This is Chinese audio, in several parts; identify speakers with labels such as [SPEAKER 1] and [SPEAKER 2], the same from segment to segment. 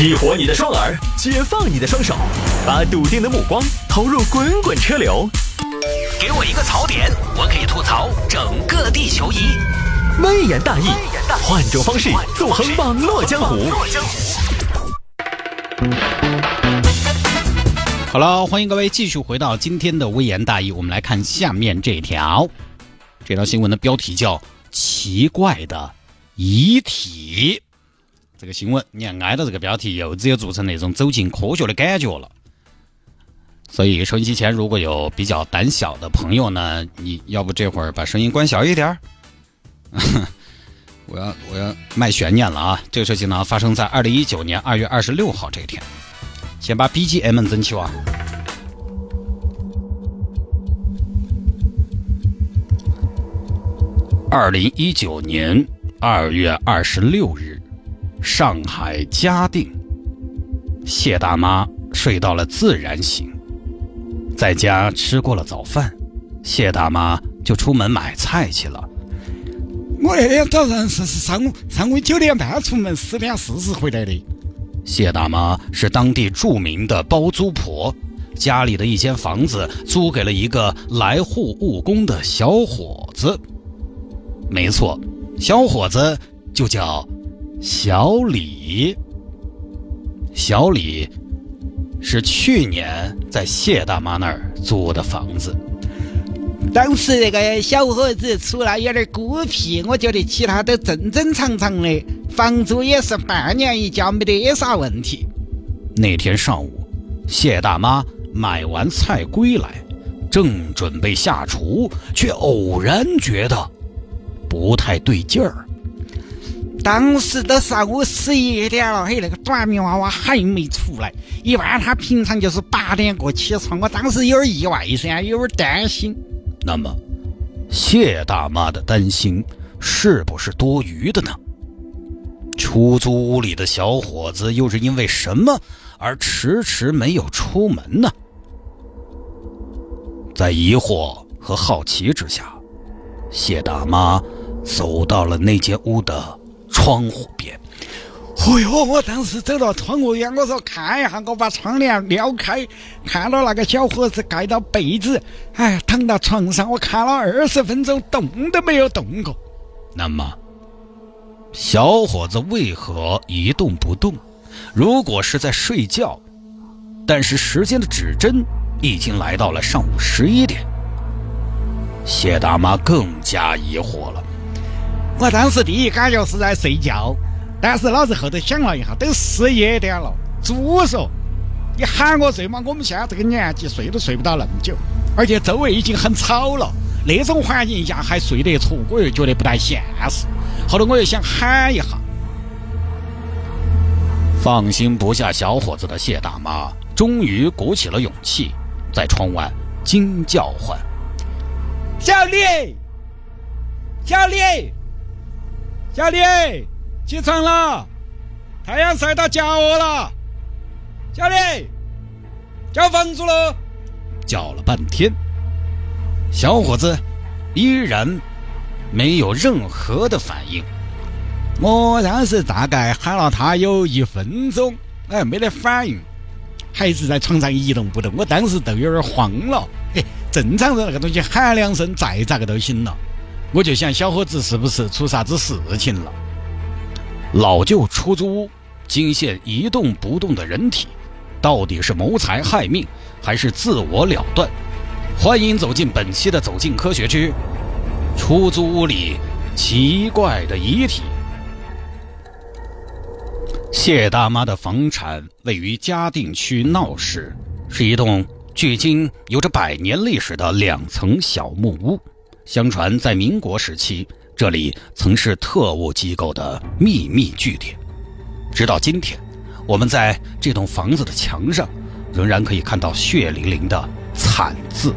[SPEAKER 1] 激活你的双耳，解放你的双手，把笃定的目光投入滚滚车流。给我一个槽点，我可以吐槽整个地球仪。微言大义，换种方式纵横网络江湖。
[SPEAKER 2] 好了，欢迎各位继续回到今天的微言大义。我们来看下面这条，这条新闻的标题叫《奇怪的遗体》。这个新闻，你看挨到这个标题，又只有做成那种走进科学的感觉了。所以收音机前如果有比较胆小的朋友呢，你要不这会儿把声音关小一点儿。我要我要卖悬念了啊！这个事情呢，发生在二零一九年二月二十六号这一天。先把 BGM 增起哇。二零一九年二月二十六日。上海嘉定，谢大妈睡到了自然醒，在家吃过了早饭，谢大妈就出门买菜去了。
[SPEAKER 3] 我那天早上是是上午上午九点半出门，十点四十回来的。
[SPEAKER 2] 谢大妈是当地著名的包租婆，家里的一间房子租给了一个来沪务工的小伙子。没错，小伙子就叫。小李，小李是去年在谢大妈那儿租的房子。
[SPEAKER 3] 当时那个小伙子出来有点孤僻，我觉得其他都正正常常的，房租也是半年一交，没得啥问题。
[SPEAKER 2] 那天上午，谢大妈买完菜归来，正准备下厨，却偶然觉得不太对劲儿。
[SPEAKER 3] 当时都上午十一点了，嘿，那个短命娃娃还没出来。一般他平常就是八点过起床，我当时有点意外噻，有点担心。
[SPEAKER 2] 那么，谢大妈的担心是不是多余的呢？出租屋里的小伙子又是因为什么而迟迟没有出门呢？在疑惑和好奇之下，谢大妈走到了那间屋的。窗户边，
[SPEAKER 3] 哎呦！我当时走到窗户边，我说看一下，我把窗帘撩开，看到那个小伙子盖到被子，哎，躺到床上，我看了二十分钟，动都没有动过。
[SPEAKER 2] 那么，小伙子为何一动不动？如果是在睡觉，但是时间的指针已经来到了上午十一点，谢大妈更加疑惑了。
[SPEAKER 3] 我当时第一感觉是在睡觉，但是老子后头想了一下，都十一点了，猪说你喊我睡嘛？我们现在这个年纪睡都睡不到那么久，而且周围已经很吵了，那种环境下还睡得着，我又觉得不太现实。后头我又想喊一下，
[SPEAKER 2] 放心不下小伙子的谢大妈终于鼓起了勇气，在窗外惊叫唤：“
[SPEAKER 3] 小李，小李！”小李，起床了，太阳晒到脚窝了。小李，交房租了。
[SPEAKER 2] 叫了半天，小伙子依然没有任何的反应。
[SPEAKER 3] 我当时大概喊了他有一分钟，哎，没得反应，还是在床上一动不动。我当时都有点慌了。哎，正常的那个东西喊两声，再咋个都行了。我就想小伙子是不是出啥子事情了？
[SPEAKER 2] 老旧出租屋惊现一动不动的人体，到底是谋财害命还是自我了断？欢迎走进本期的《走进科学之出租屋里奇怪的遗体》。谢大妈的房产位于嘉定区闹市，是一栋距今有着百年历史的两层小木屋。相传，在民国时期，这里曾是特务机构的秘密据点。直到今天，我们在这栋房子的墙上，仍然可以看到血淋淋的“惨”字。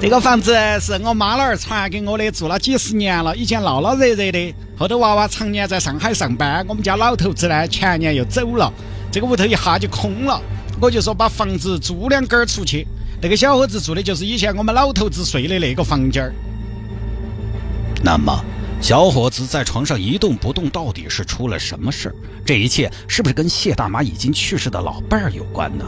[SPEAKER 3] 这个房子是我妈老儿传给我的，住了几十年了。以前闹闹热热的，后头娃娃常年在上海上班，我们家老头子呢前年又走了，这个屋头一下就空了。我就说把房子租两间出去。那个小伙子住的就是以前我们老头子睡的那个房间儿。
[SPEAKER 2] 那么，小伙子在床上一动不动，到底是出了什么事儿？这一切是不是跟谢大妈已经去世的老伴儿有关呢？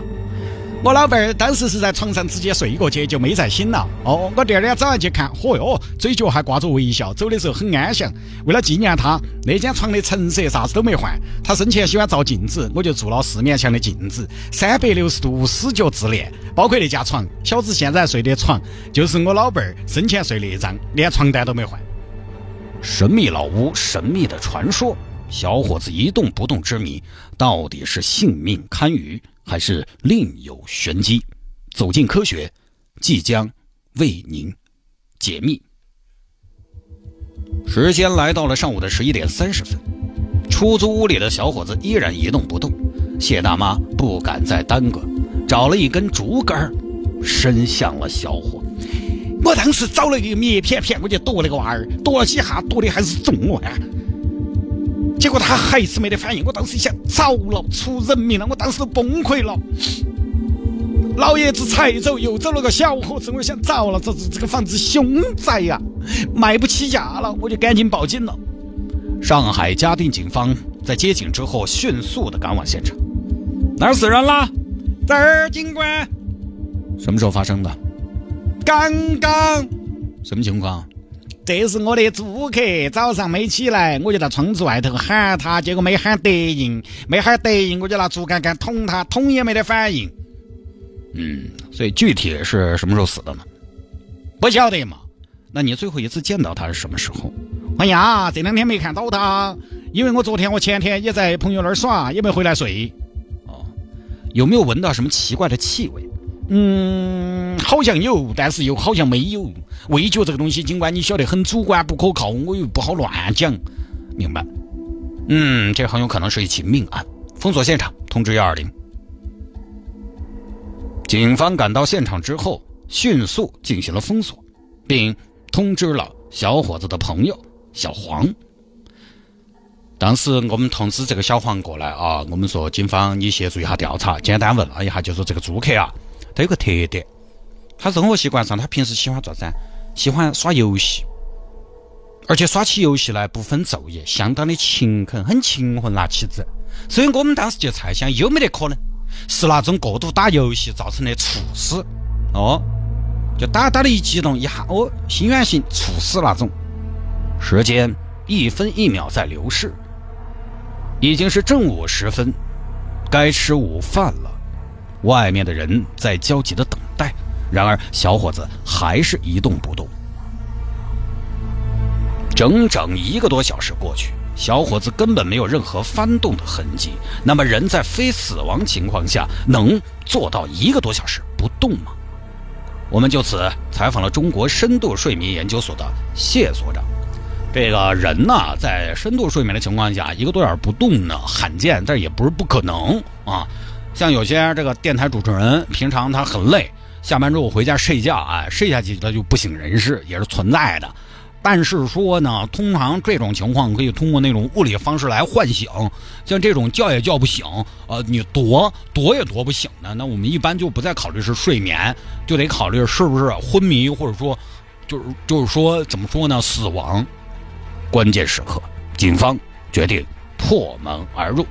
[SPEAKER 3] 我老伴儿当时是在床上直接睡过去，就没再醒了。哦，我第二天早上去看，嚯哟，嘴角还挂着微笑，走的时候很安详。为了纪念他，那间床的成色啥子都没换。他生前喜欢照镜子，我就做了四面墙的镜子，三百六十度死角自恋，包括那家床。小子现在睡的床就是我老伴儿生前睡那张，连床单都没换。
[SPEAKER 2] 神秘老屋，神秘的传说，小伙子一动不动之谜，到底是性命堪虞，还是另有玄机？走进科学，即将为您解密。时间来到了上午的十一点三十分，出租屋里的小伙子依然一动不动。谢大妈不敢再耽搁，找了一根竹竿，伸向了小伙。
[SPEAKER 3] 我当时找了一个棉片片，我就剁那个娃儿，剁了几下，剁的还是中了！结果他还是没得反应。我当时一想，糟了，出人命了！我当时都崩溃了。老爷子才走，又走了个小伙子，我想，糟了，这这这个房子凶宅呀，卖不起价了，我就赶紧报警了。
[SPEAKER 2] 上海嘉定警方在接警之后，迅速的赶往现场。
[SPEAKER 3] 哪儿死人了？这儿，警官。
[SPEAKER 2] 什么时候发生的？
[SPEAKER 3] 刚刚
[SPEAKER 2] 什么情况？
[SPEAKER 3] 这是我的租客，早上没起来，我就在窗子外头喊他，结果没喊得应，没喊得应，我就拿竹竿竿捅他，捅也没得反应。
[SPEAKER 2] 嗯，所以具体是什么时候死的呢？
[SPEAKER 3] 不晓得嘛。
[SPEAKER 2] 那你最后一次见到他是什么时候？
[SPEAKER 3] 哎呀，这两天没看到他，因为我昨天我前天也在朋友那儿耍，也没回来睡。
[SPEAKER 2] 哦，有没有闻到什么奇怪的气味？
[SPEAKER 3] 嗯，好像有，但是又好像没有。味觉这个东西，尽管你晓得很主观不可靠，我又不好乱讲，
[SPEAKER 2] 明白？嗯，这很有可能是一起命案。封锁现场，通知幺二零。警方赶到现场之后，迅速进行了封锁，并通知了小伙子的朋友小黄。当时我们通知这个小黄过来啊，我们说警方你协助一下调查，简单问了一下，就说这个租客啊。他有个特点，他生活习惯上，他平时喜欢做啥？喜欢耍游戏，而且耍起游戏来不分昼夜，相当的勤恳，很勤奋那，妻子。所以我们当时就猜想，有没得可能是那种过度打游戏造成的猝死？哦，就打打的一激动一下，哦，心源性猝死那种。时间一分一秒在流逝，已经是正午时分，该吃午饭了。外面的人在焦急的等待，然而小伙子还是一动不动。整整一个多小时过去，小伙子根本没有任何翻动的痕迹。那么，人在非死亡情况下能做到一个多小时不动吗？我们就此采访了中国深度睡眠研究所的谢所长。这个人呢，在深度睡眠的情况下，一个多小时不动呢，罕见，但也不是不可能啊。像有些这个电台主持人，平常他很累，下班之后回家睡觉，啊，睡下去他就不省人事，也是存在的。但是说呢，通常这种情况可以通过那种物理方式来唤醒，像这种叫也叫不醒，呃，你躲躲也躲不醒的，那我们一般就不再考虑是睡眠，就得考虑是不是昏迷，或者说，就是就是说怎么说呢，死亡。关键时刻，警方决定破门而入。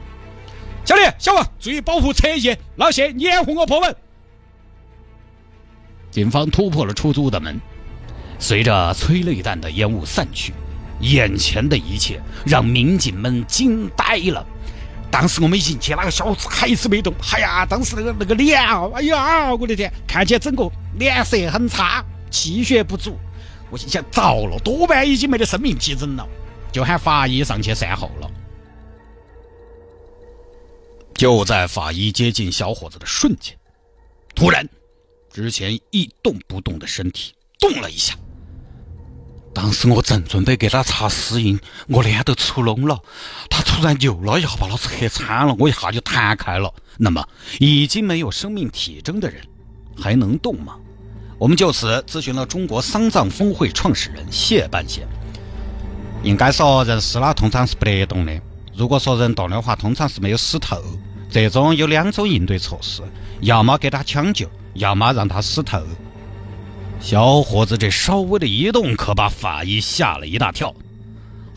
[SPEAKER 3] 小李、小王，注意保护车翼。老谢，你掩护我破门。
[SPEAKER 2] 警方突破了出租的门，随着催泪弹的烟雾散去，眼前的一切让民警们惊呆了。当时我们进去，那个小伙子还是没动。哎呀，当时那个那个脸啊，哎呀，我的天，看起来整个脸色很差，气血不足。我心想，糟了，多半已经没得生命体征了，就喊法医上去善后了。就在法医接近小伙子的瞬间，突然，之前一动不动的身体动了一下。当时我正准备给他查死因，我脸都出脓了，他突然扭了一下，把他扯惨了，我一下就弹开了。那么，已经没有生命体征的人还能动吗？我们就此咨询了中国丧葬峰会创始人谢半仙。应该说，人死了通常是不得动的。如果说人动的话，通常是没有死透。这种有两种应对措施：要么给他抢救，要么让他死透。小伙子这稍微的移动，可把法医吓了一大跳。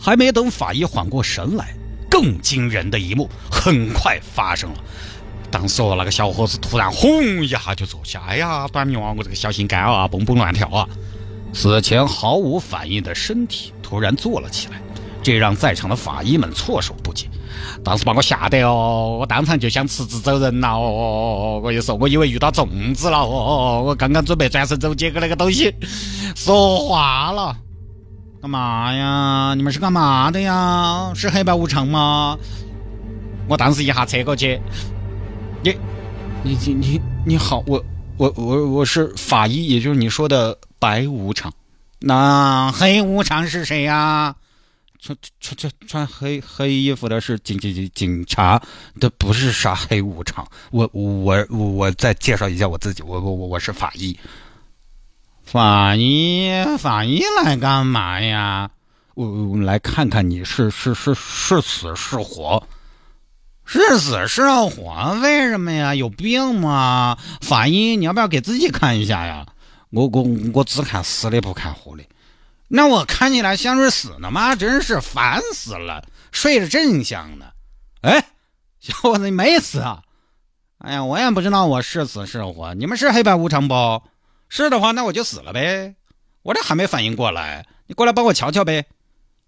[SPEAKER 2] 还没等法医缓过神来，更惊人的一幕很快发生了。当时哦，那个小伙子突然轰一下就坐下，哎呀，短命啊！我这个小心肝啊，蹦蹦乱跳啊！死前毫无反应的身体突然坐了起来，这让在场的法医们措手不及。当时把我吓得哦，我当场就想辞职走人了哦！我就说，我以为遇到粽子了哦！我刚刚准备转身走，结果那个东西说话了。干嘛呀？你们是干嘛的呀？是黑白无常吗？我当时一下侧过去，你你你你好，我我我我是法医，也就是你说的白无常。那黑无常是谁呀？穿穿穿穿黑黑衣服的是警警警警察，这不是啥黑无常。我我我再介绍一下我自己，我我我我是法医。法医，法医来干嘛呀？我来看看你是是是是死是活，是死是活？为什么呀？有病吗？法医，你要不要给自己看一下呀？我我我只看死的不看活的。那我看起来像是死的吗？真是烦死了，睡得正香呢。哎，小伙子，你没死啊？哎呀，我也不知道我是死是活。你们是黑白无常不？是的话，那我就死了呗。我这还没反应过来，你过来帮我瞧瞧呗。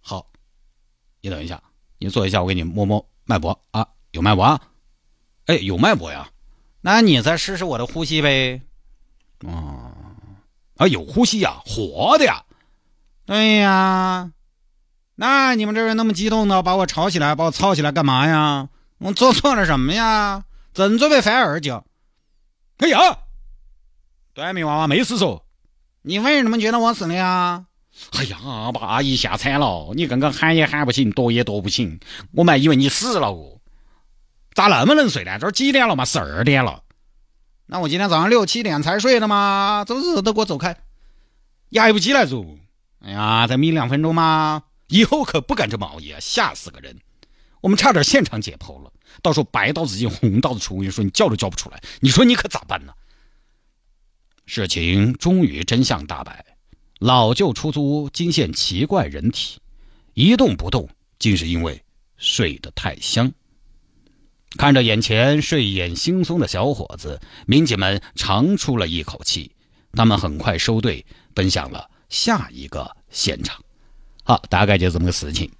[SPEAKER 2] 好，你等一下，你坐一下，我给你摸摸脉搏啊，有脉搏啊？哎，有脉搏呀。那你再试试我的呼吸呗。哦，啊，有呼吸呀，活的呀。对呀。那你们这人那么激动的把我吵起来，把我吵起来干嘛呀？我做错了什么呀？正准备翻二就，哎呀！短命娃娃没死说，你为什么觉得我死了呀？哎呀，把阿姨吓惨了！你刚刚喊也喊不醒，躲也躲不醒，我们还以为你死了哦。咋那么能睡呢？这几点了嘛？十二点了。那我今天早上六七点才睡的嘛？走走，都给我走开！还不起来，走！哎呀，再眯两分钟吗？以后可不敢这么熬夜，吓死个人！我们差点现场解剖了，到时候白刀子进红刀子出，我跟你说，你叫都叫不出来。你说你可咋办呢？事情终于真相大白，老旧出租屋惊现奇怪人体，一动不动，竟是因为睡得太香。看着眼前睡眼惺忪的小伙子，民警们长出了一口气。他们很快收队，奔向了下一个现场。好，大概就这么个事情。